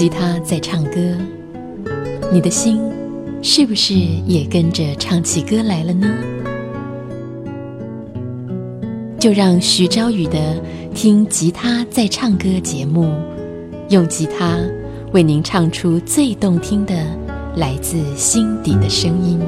吉他在唱歌，你的心是不是也跟着唱起歌来了呢？就让徐昭宇的《听吉他在唱歌》节目，用吉他为您唱出最动听的来自心底的声音。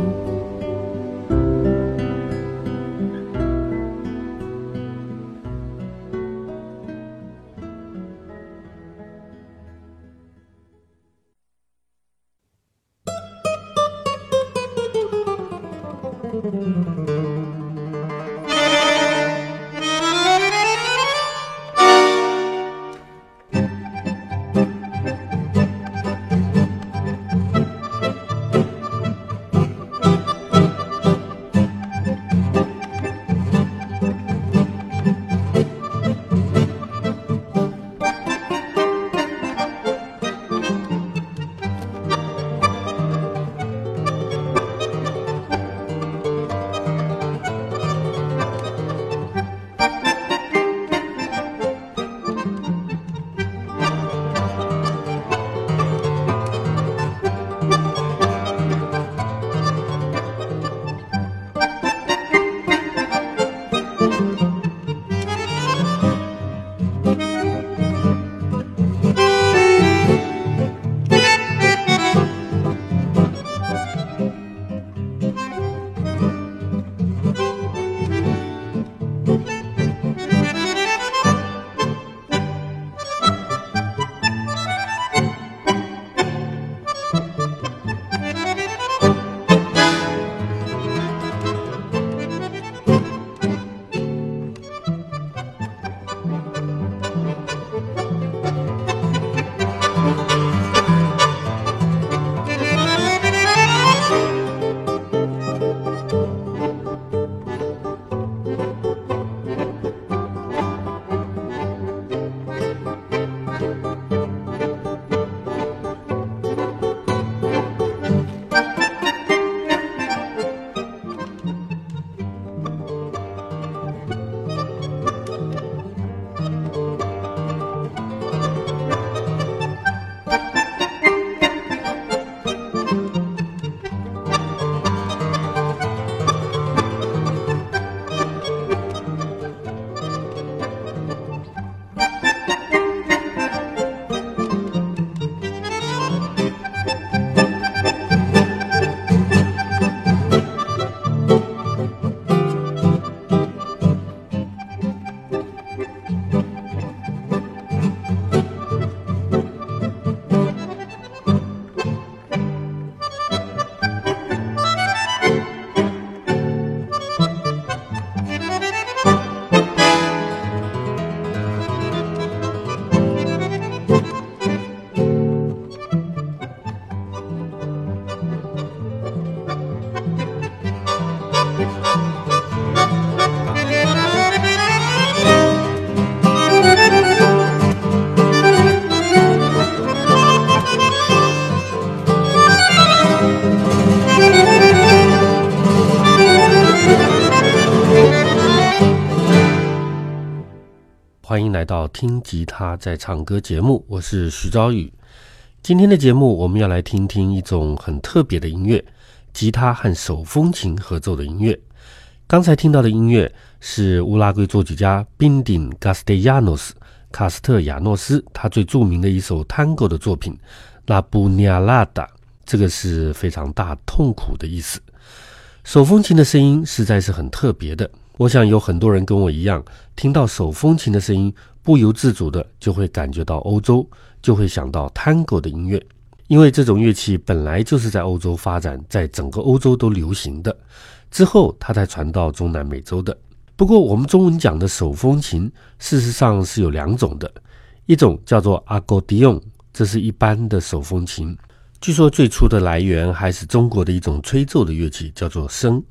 来到听吉他在唱歌节目，我是徐昭宇。今天的节目我们要来听听一种很特别的音乐——吉他和手风琴合奏的音乐。刚才听到的音乐是乌拉圭作曲家宾顶·卡斯特亚诺斯（卡斯特亚诺斯）他最著名的一首 Tango 的作品《拉布尼亚拉达》，这个是非常大痛苦的意思。手风琴的声音实在是很特别的。我想有很多人跟我一样，听到手风琴的声音，不由自主的就会感觉到欧洲，就会想到 Tango 的音乐，因为这种乐器本来就是在欧洲发展，在整个欧洲都流行的，之后它才传到中南美洲的。不过我们中文讲的手风琴，事实上是有两种的，一种叫做 accordion 这是一般的手风琴。据说最初的来源还是中国的一种吹奏的乐器，叫做笙。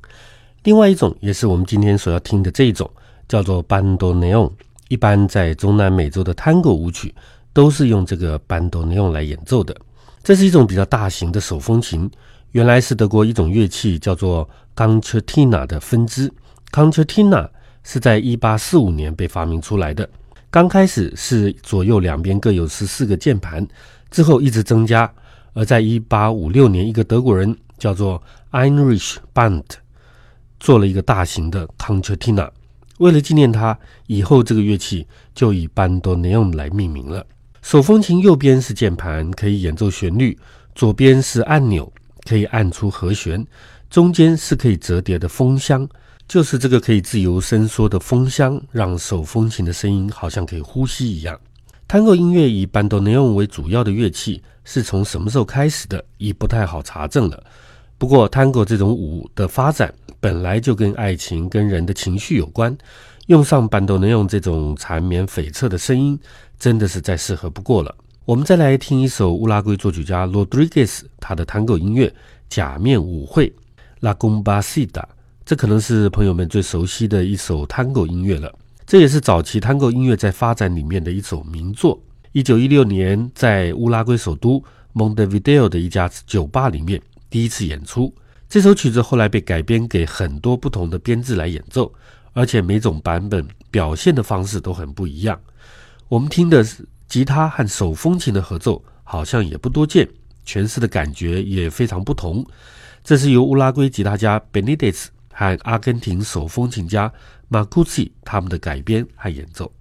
另外一种也是我们今天所要听的这一种，叫做班多内翁。一般在中南美洲的探戈舞曲都是用这个 bandoneon 来演奏的。这是一种比较大型的手风琴，原来是德国一种乐器叫做 concertina 的分支。concertina 是在一八四五年被发明出来的。刚开始是左右两边各有十四个键盘，之后一直增加。而在一八五六年，一个德国人叫做 Heinrich Band 做了一个大型的 concertina。为了纪念他，以后这个乐器就以班多尼昂来命名了。手风琴右边是键盘，可以演奏旋律；左边是按钮，可以按出和弦；中间是可以折叠的风箱，就是这个可以自由伸缩的风箱，让手风琴的声音好像可以呼吸一样。探戈音乐以班多尼昂为主要的乐器，是从什么时候开始的，已不太好查证了。不过，探戈这种舞的发展本来就跟爱情、跟人的情绪有关，用上 bandoneon 这种缠绵悱恻的声音。真的是再适合不过了。我们再来听一首乌拉圭作曲家 Rodriguez 他的探戈音乐《假面舞会》La Gombasida，这可能是朋友们最熟悉的一首探戈音乐了。这也是早期探戈音乐在发展里面的一首名作。一九一六年，在乌拉圭首都 Montevideo 的一家酒吧里面第一次演出。这首曲子后来被改编给很多不同的编制来演奏，而且每种版本表现的方式都很不一样。我们听的是吉他和手风琴的合奏，好像也不多见，诠释的感觉也非常不同。这是由乌拉圭吉他家 Benitez 和阿根廷手风琴家 Marcucci 他们的改编和演奏。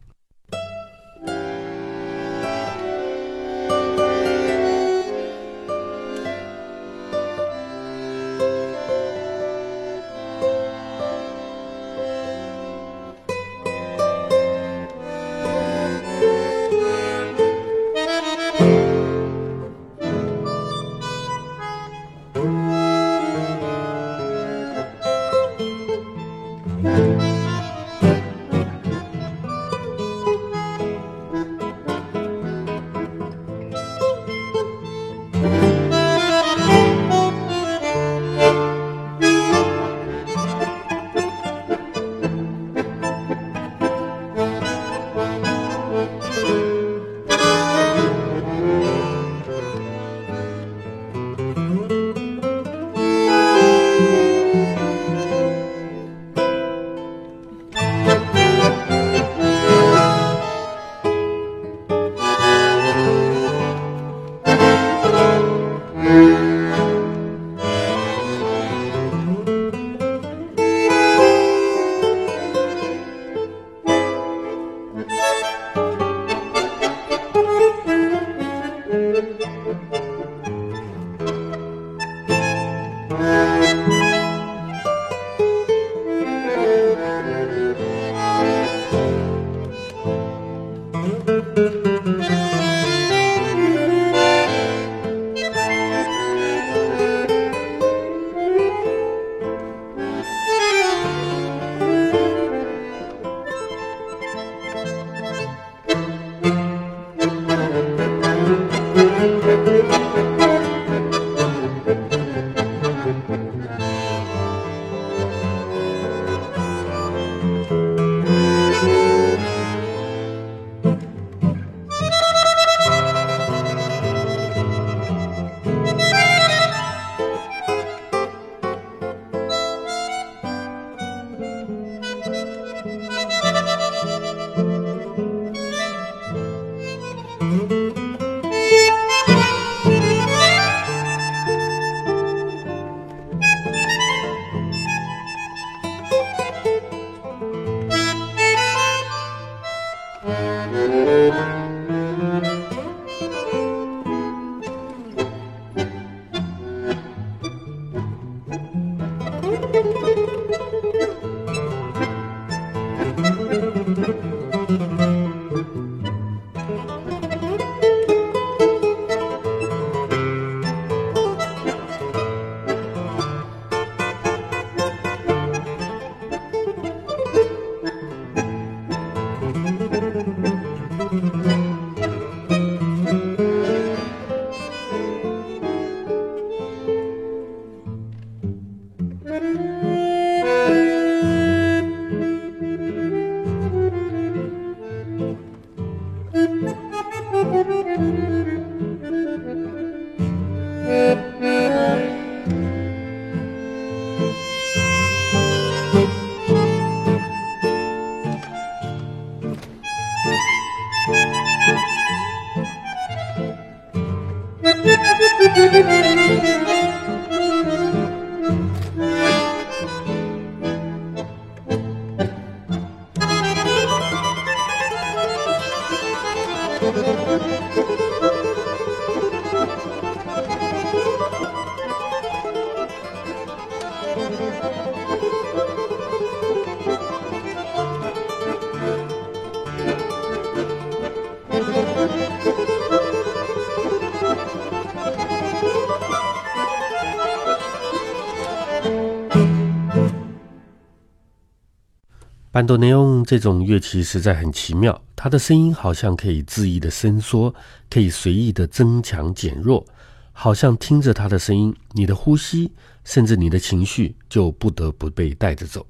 班多内翁这种乐器实在很奇妙，它的声音好像可以恣意的伸缩，可以随意的增强减弱，好像听着它的声音，你的呼吸甚至你的情绪就不得不被带着走。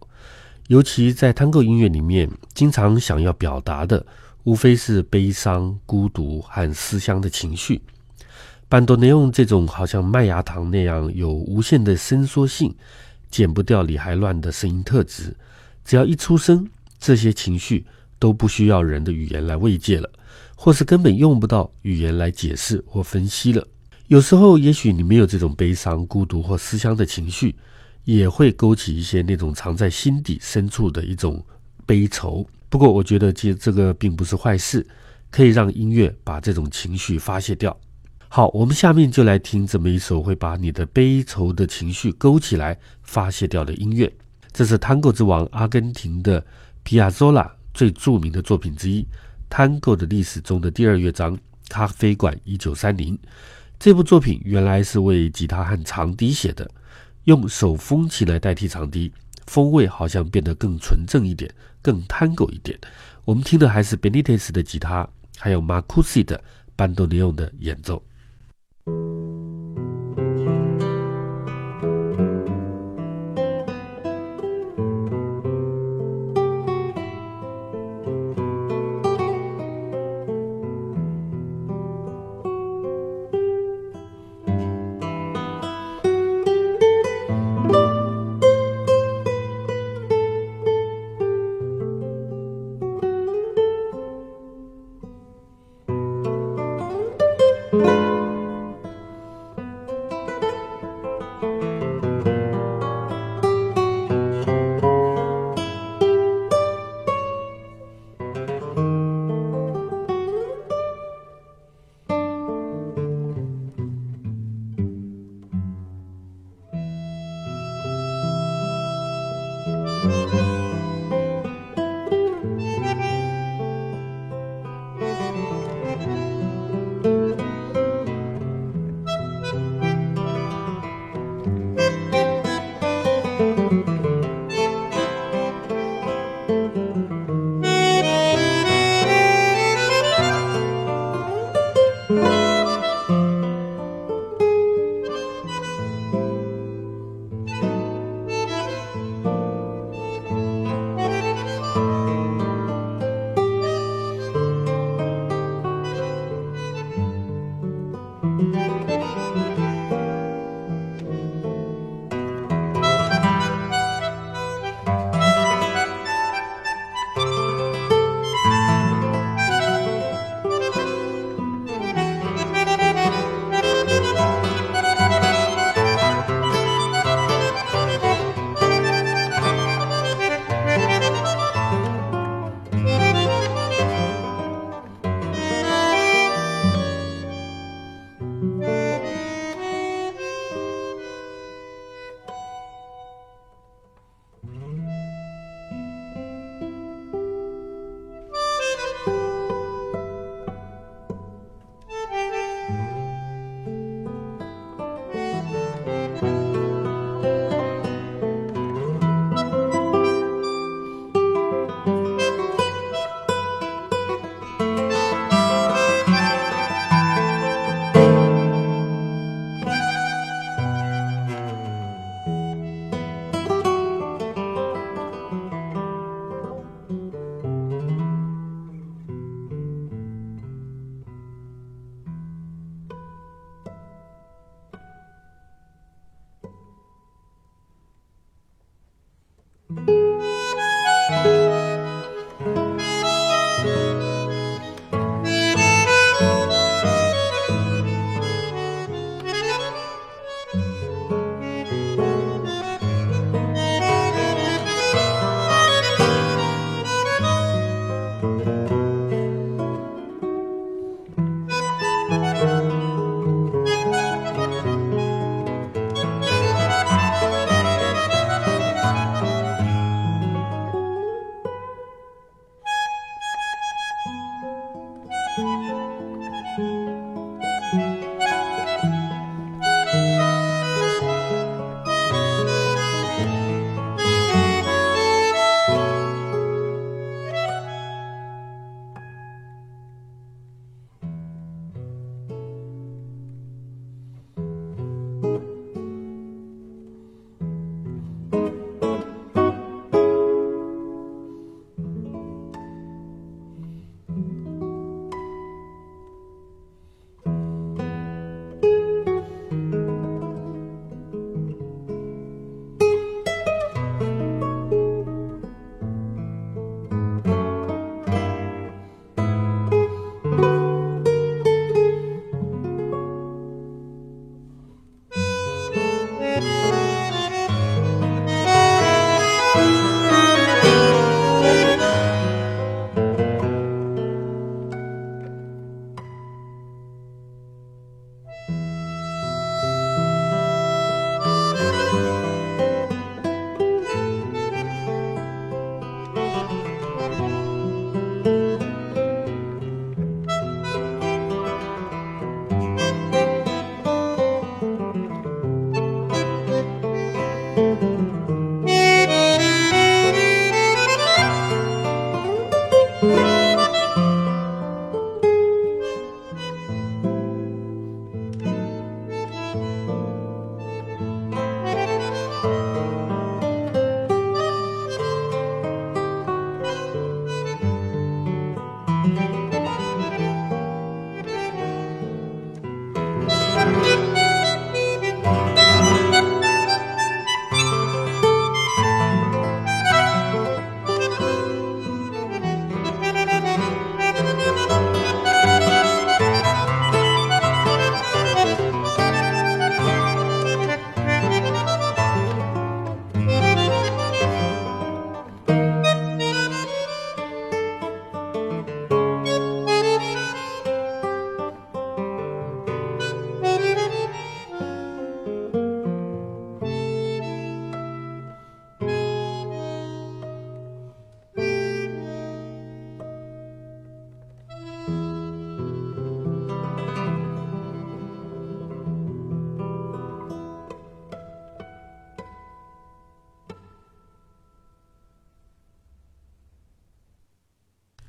尤其在探戈音乐里面，经常想要表达的无非是悲伤、孤独和思乡的情绪。班多内翁这种好像麦芽糖那样有无限的伸缩性、剪不掉理还乱的声音特质。只要一出生，这些情绪都不需要人的语言来慰藉了，或是根本用不到语言来解释或分析了。有时候，也许你没有这种悲伤、孤独或思乡的情绪，也会勾起一些那种藏在心底深处的一种悲愁。不过，我觉得这这个并不是坏事，可以让音乐把这种情绪发泄掉。好，我们下面就来听这么一首会把你的悲愁的情绪勾起来、发泄掉的音乐。这是探戈之王阿根廷的皮亚佐拉最著名的作品之一，探戈的历史中的第二乐章《咖啡馆一九三零》。这部作品原来是为吉他和长笛写的，用手风琴来代替长笛，风味好像变得更纯正一点，更探戈一点。我们听的还是 Benitez 的吉他，还有 Marcusi 的班多尼翁的演奏。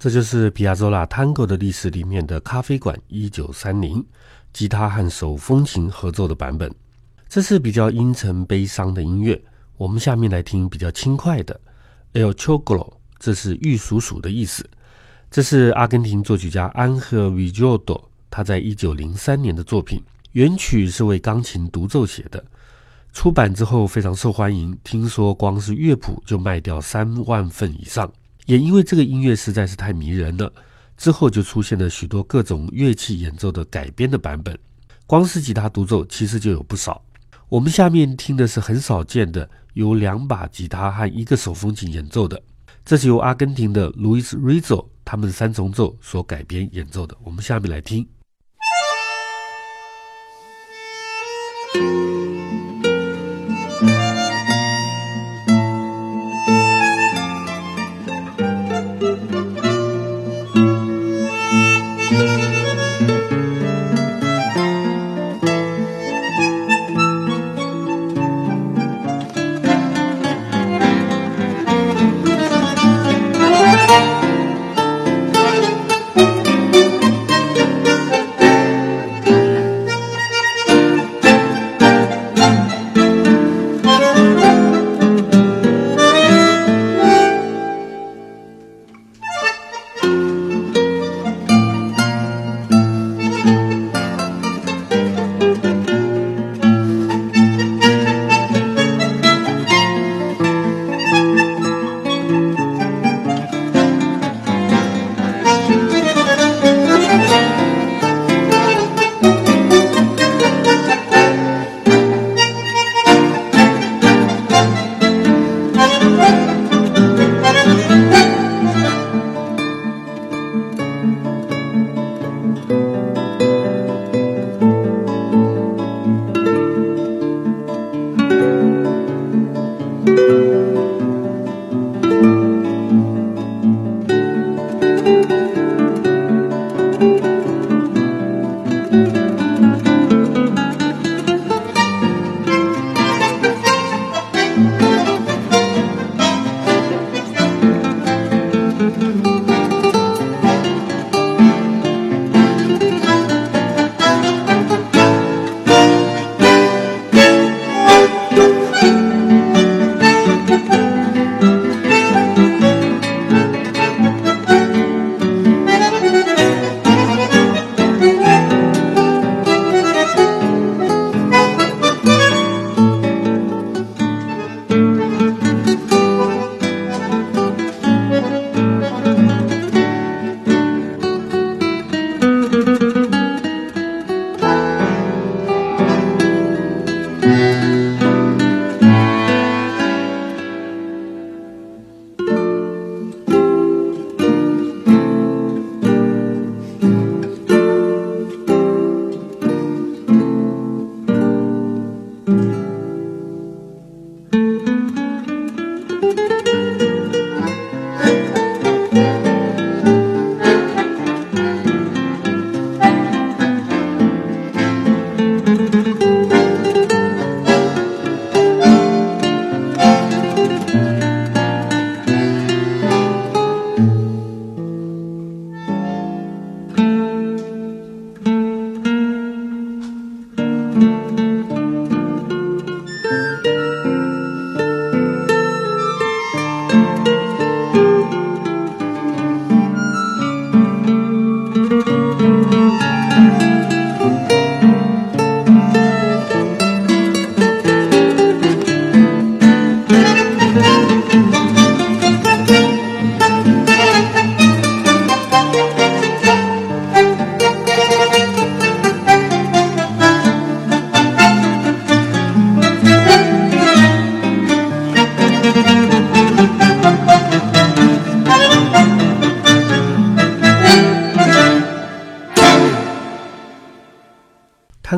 这就是皮亚佐拉探戈的历史里面的咖啡馆一九三零吉他和手风琴合奏的版本。这是比较阴沉悲伤的音乐。我们下面来听比较轻快的《El Choclo》，这是玉鼠鼠的意思。这是阿根廷作曲家安赫维乔多他在一九零三年的作品，原曲是为钢琴独奏写的。出版之后非常受欢迎，听说光是乐谱就卖掉三万份以上。也因为这个音乐实在是太迷人了，之后就出现了许多各种乐器演奏的改编的版本。光是吉他独奏其实就有不少。我们下面听的是很少见的，由两把吉他和一个手风琴演奏的，这是由阿根廷的 Luis Rizzo 他们三重奏所改编演奏的。我们下面来听。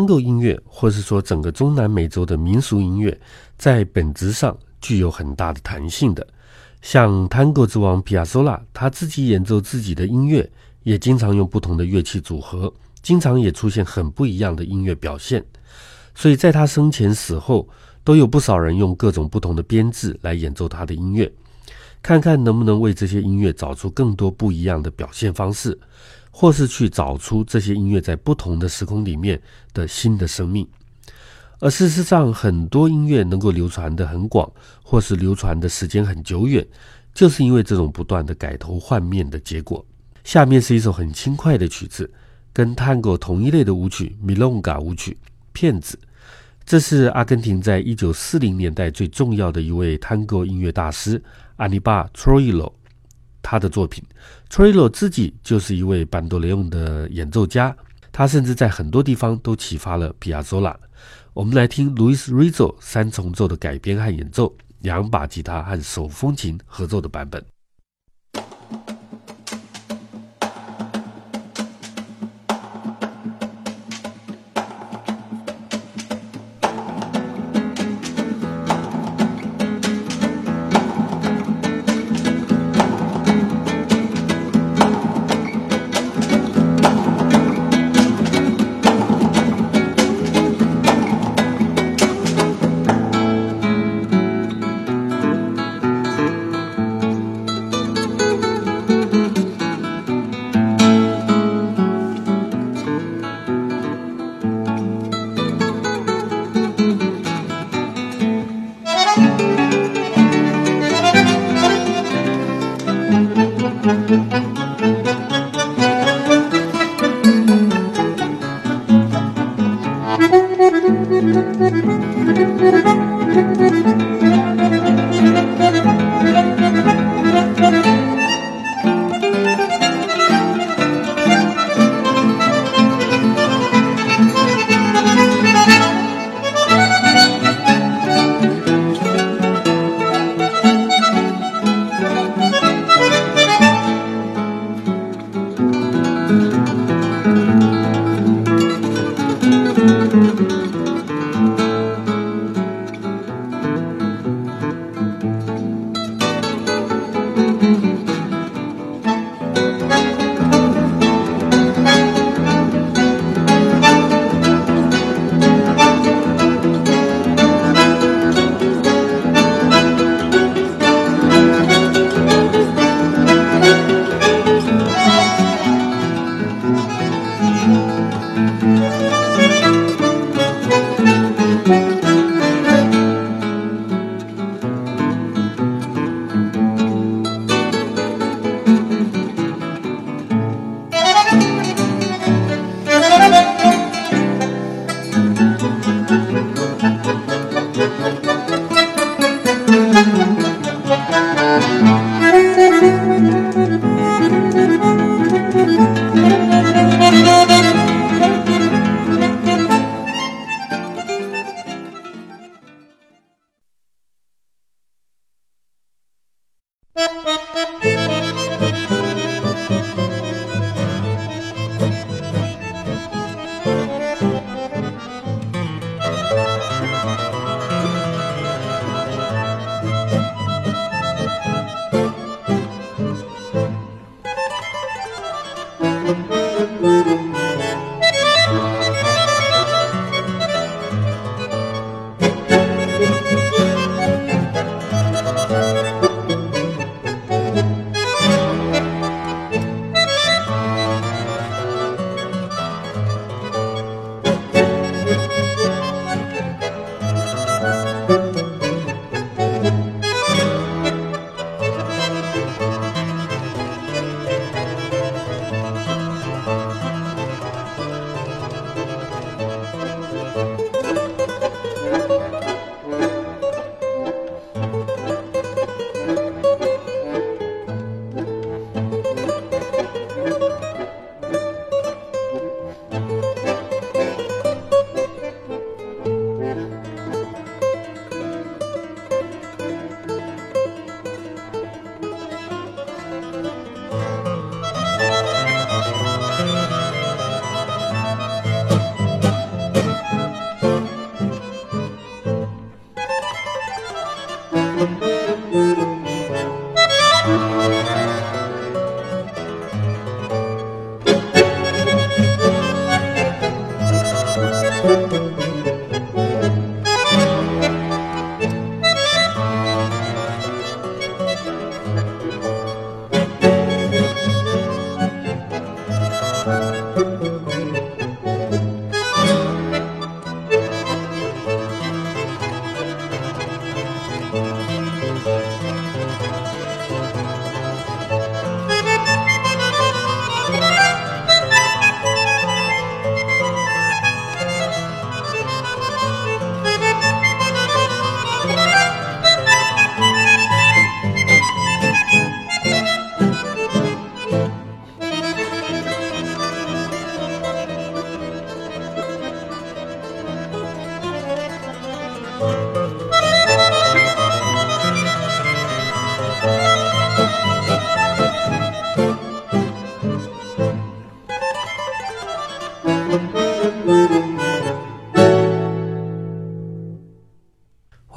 探戈音乐，或是说整个中南美洲的民俗音乐，在本质上具有很大的弹性的。像 Tango 之王皮亚索拉，他自己演奏自己的音乐，也经常用不同的乐器组合，经常也出现很不一样的音乐表现。所以在他生前死后，都有不少人用各种不同的编制来演奏他的音乐，看看能不能为这些音乐找出更多不一样的表现方式。或是去找出这些音乐在不同的时空里面的新的生命，而事实上，很多音乐能够流传的很广，或是流传的时间很久远，就是因为这种不断的改头换面的结果。下面是一首很轻快的曲子，跟探戈同一类的舞曲——米隆嘎舞曲《骗子》。这是阿根廷在一九四零年代最重要的一位探戈音乐大师阿尼巴·托伊罗。他的作品，Trillo 自己就是一位班多雷翁的演奏家，他甚至在很多地方都启发了皮亚佐拉。我们来听 Louis Rizzo 三重奏的改编和演奏，两把吉他和手风琴合奏的版本。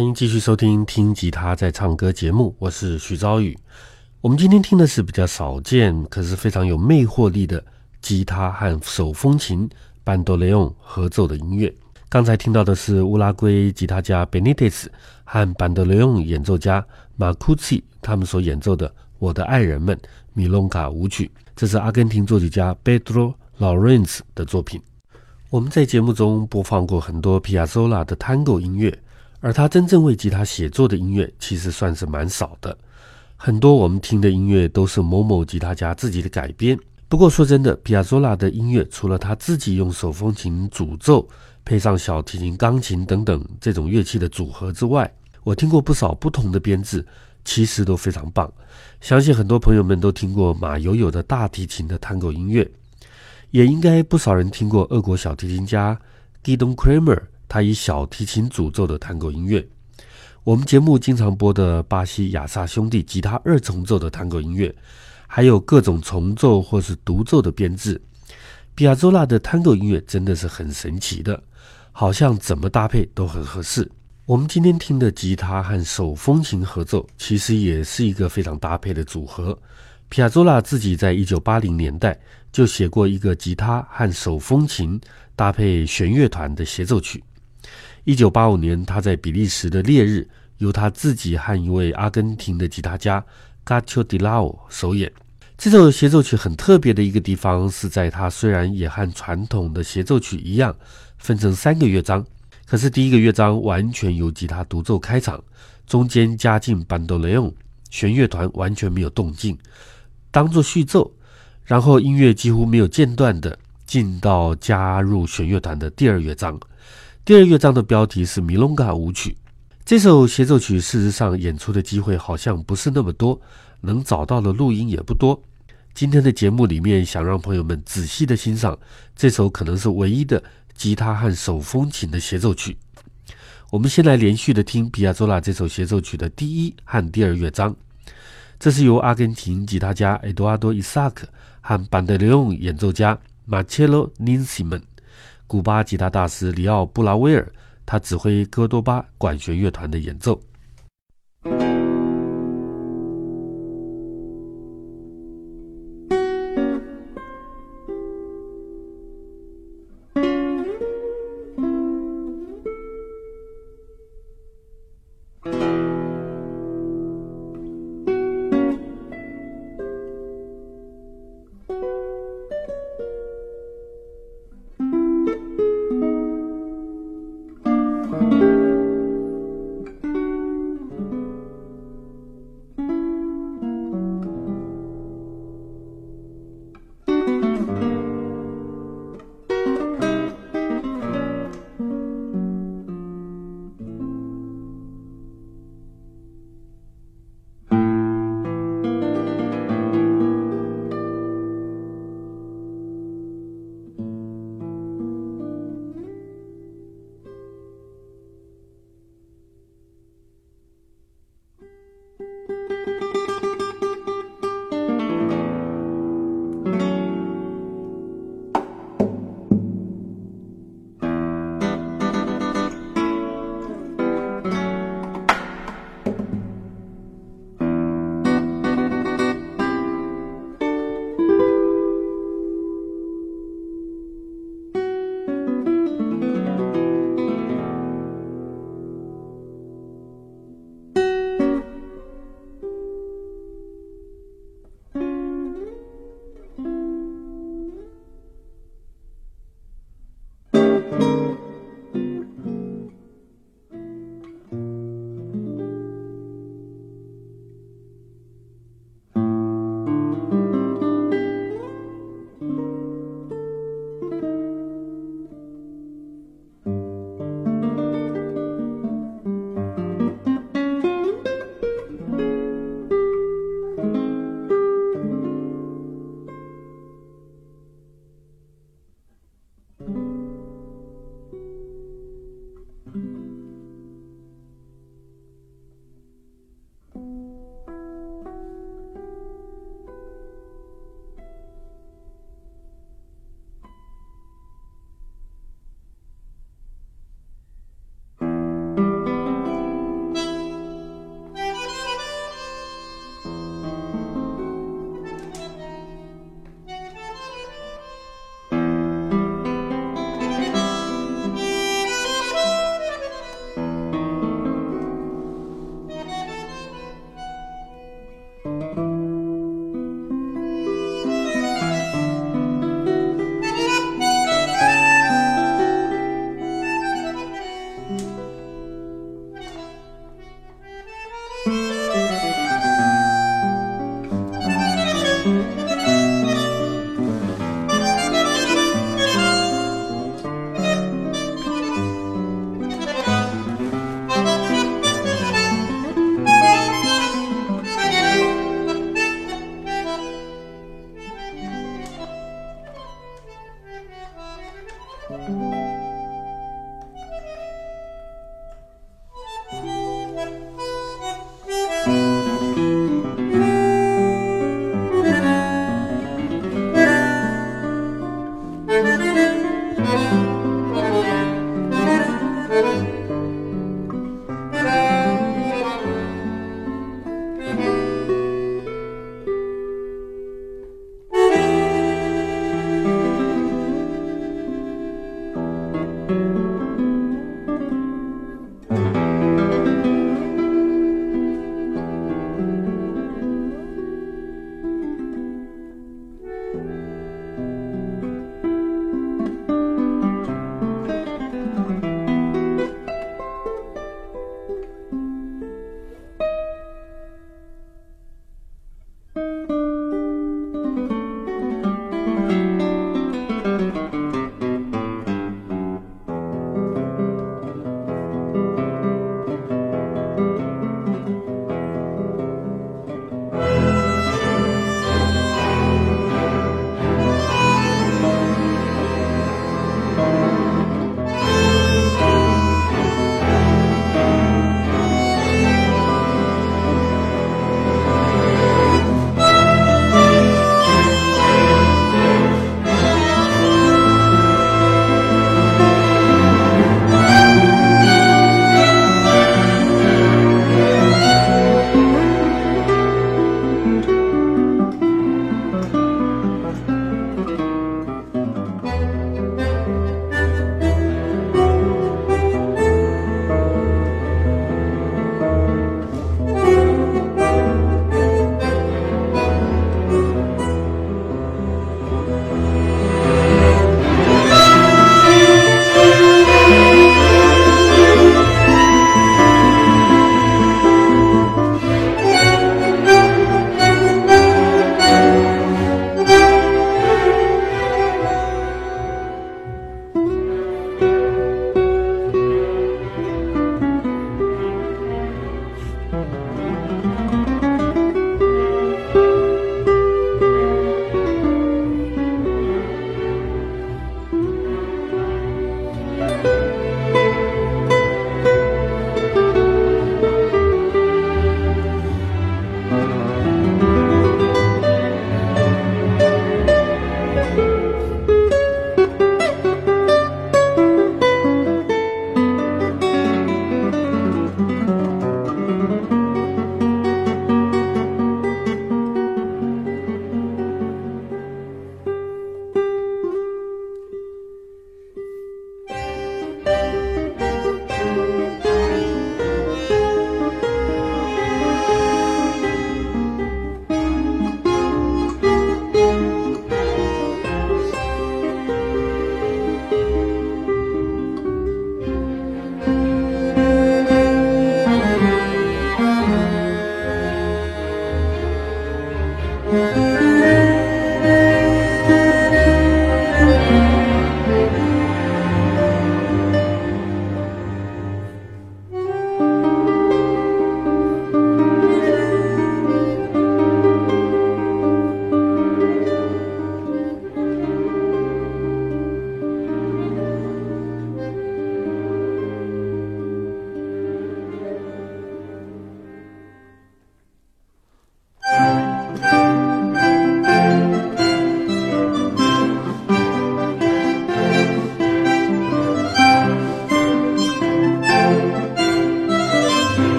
欢迎继续收听《听吉他在唱歌》节目，我是徐昭宇。我们今天听的是比较少见，可是非常有魅惑力的吉他和手风琴班多雷翁合奏的音乐。刚才听到的是乌拉圭吉他家 Benitez 和班德雷翁演奏家马库奇他们所演奏的《我的爱人们》米隆卡舞曲，这是阿根廷作曲家 Pedro Lawrence 的作品。我们在节目中播放过很多皮亚佐拉的 Tango 音乐。而他真正为吉他写作的音乐，其实算是蛮少的。很多我们听的音乐都是某某吉他家自己的改编。不过说真的，皮亚佐拉的音乐，除了他自己用手风琴主奏，配上小提琴、钢琴等等这种乐器的组合之外，我听过不少不同的编制，其实都非常棒。相信很多朋友们都听过马友友的大提琴的探戈音乐，也应该不少人听过俄国小提琴家 Gidon Kramer。他以小提琴主奏的探戈音乐，我们节目经常播的巴西亚萨兄弟吉他二重奏的探戈音乐，还有各种重奏或是独奏的编制。比亚佐拉的探戈音乐真的是很神奇的，好像怎么搭配都很合适。我们今天听的吉他和手风琴合奏，其实也是一个非常搭配的组合。皮亚佐拉自己在一九八零年代就写过一个吉他和手风琴搭配弦乐团的协奏曲。一九八五年，他在比利时的烈日，由他自己和一位阿根廷的吉他家 Gacho d i Lao 首演。这首协奏曲很特别的一个地方是在它虽然也和传统的协奏曲一样分成三个乐章，可是第一个乐章完全由吉他独奏开场，中间加进班多雷翁，弦乐团完全没有动静，当做序奏，然后音乐几乎没有间断的进到加入弦乐团的第二乐章。第二乐章的标题是《米隆嘎舞曲》。这首协奏曲事实上演出的机会好像不是那么多，能找到的录音也不多。今天的节目里面，想让朋友们仔细的欣赏这首可能是唯一的吉他和手风琴的协奏曲。我们先来连续的听皮亚佐拉这首协奏曲的第一和第二乐章。这是由阿根廷吉他家埃多阿多·伊萨克和班德雷翁演奏家马切罗·宁西门。古巴吉他大师里奥·布拉威尔，他指挥戈多巴管弦乐团的演奏。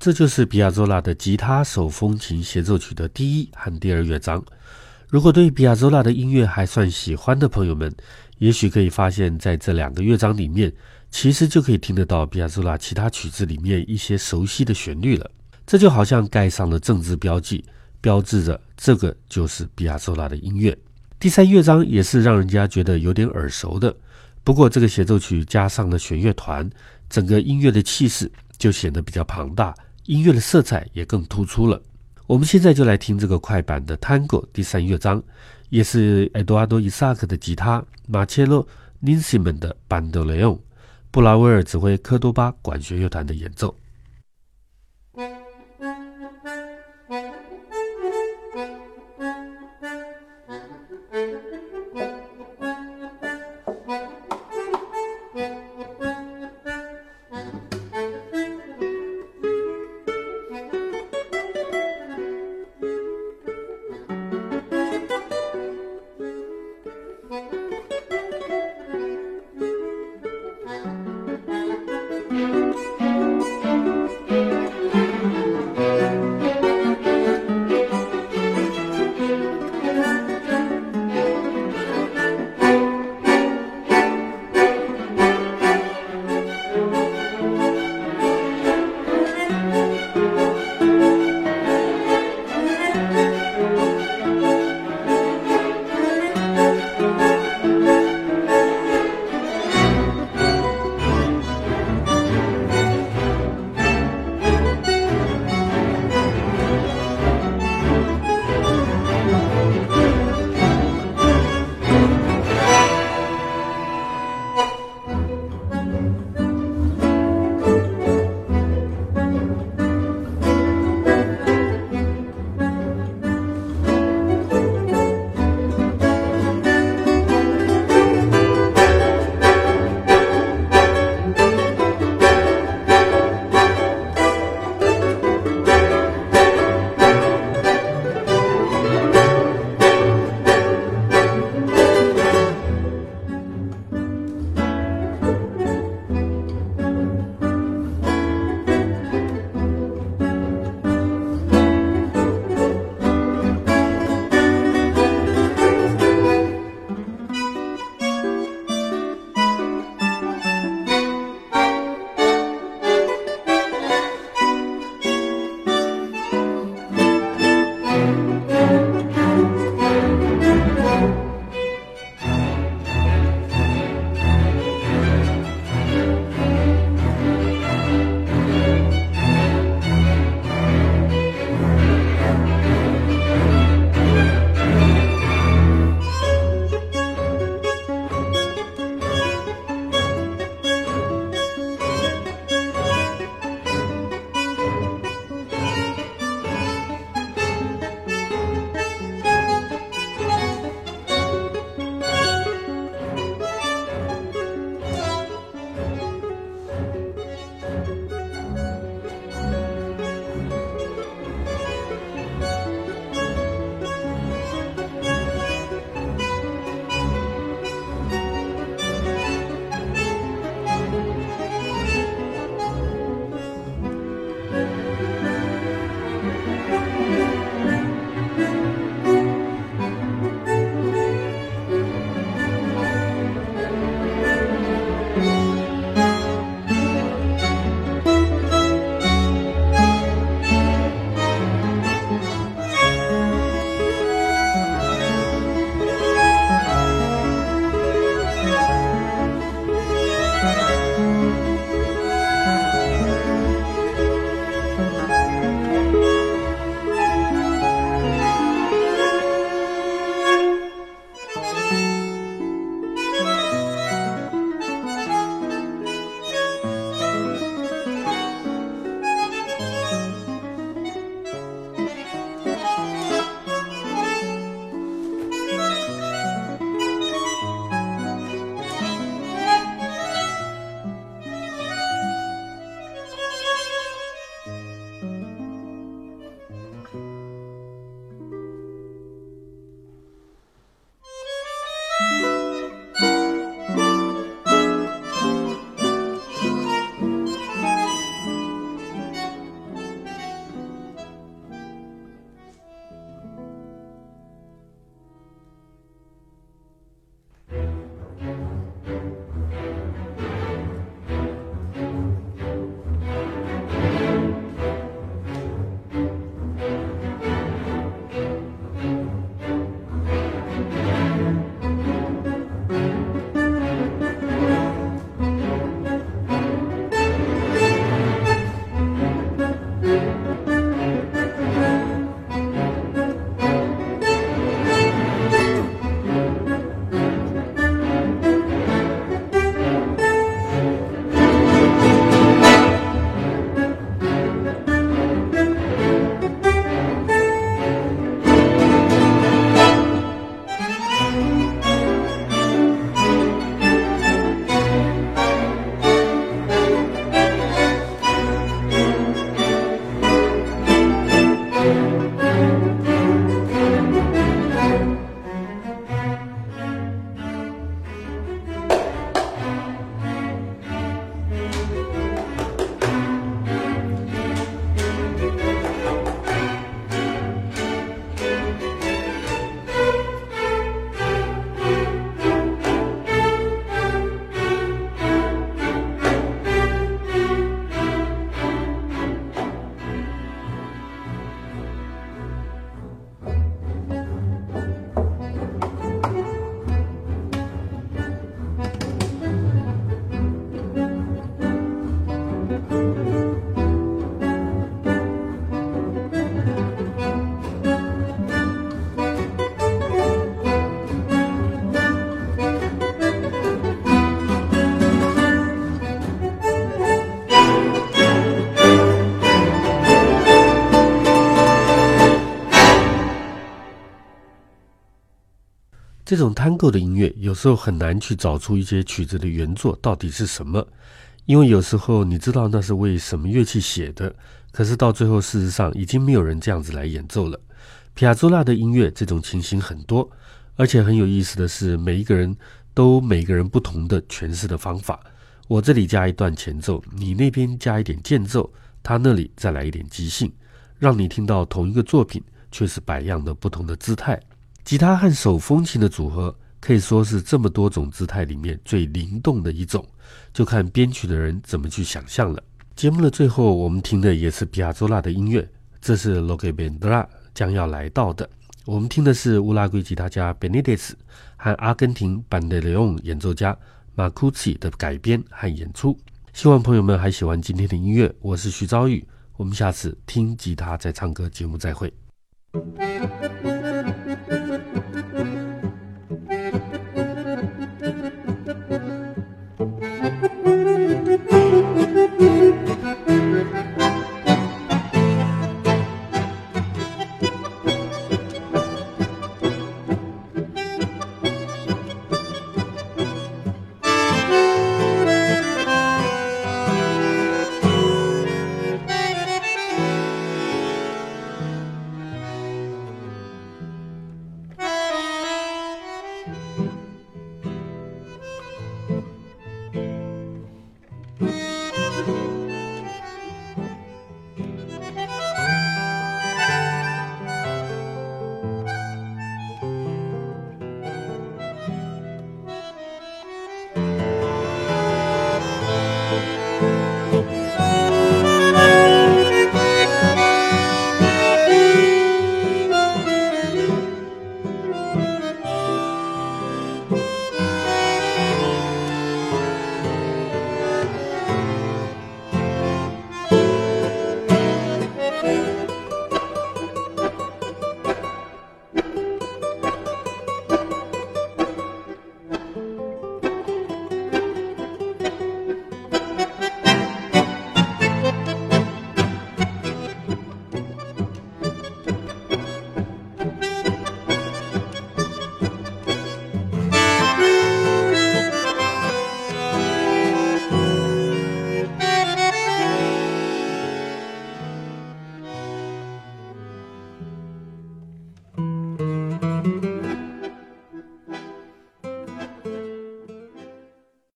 这就是比亚佐拉的吉他手风琴协奏曲的第一和第二乐章。如果对比亚佐拉的音乐还算喜欢的朋友们，也许可以发现，在这两个乐章里面，其实就可以听得到比亚佐拉其他曲子里面一些熟悉的旋律了。这就好像盖上了政治标记，标志着这个就是比亚佐拉的音乐。第三乐章也是让人家觉得有点耳熟的，不过这个协奏曲加上了弦乐团，整个音乐的气势就显得比较庞大。音乐的色彩也更突出了。我们现在就来听这个快板的 Tango 第三乐章，也是埃多阿多·伊萨克的吉他，马切洛·林西门的班德雷欧，布拉威尔指挥科多巴管弦乐团的演奏。这种 Tango 的音乐有时候很难去找出一些曲子的原作到底是什么，因为有时候你知道那是为什么乐器写的，可是到最后事实上已经没有人这样子来演奏了。皮亚佐拉的音乐这种情形很多，而且很有意思的是，每一个人都每个人不同的诠释的方法。我这里加一段前奏，你那边加一点间奏，他那里再来一点即兴，让你听到同一个作品却是百样的不同的姿态。吉他和手风琴的组合可以说是这么多种姿态里面最灵动的一种，就看编曲的人怎么去想象了。节目的最后，我们听的也是皮亚佐拉的音乐，这是 l o g e Bendra。将要来到的，我们听的是乌拉圭吉他家 Benitez 和阿根廷班德雷翁演奏家马库奇的改编和演出。希望朋友们还喜欢今天的音乐。我是徐昭玉，我们下次听吉他在唱歌节目再会。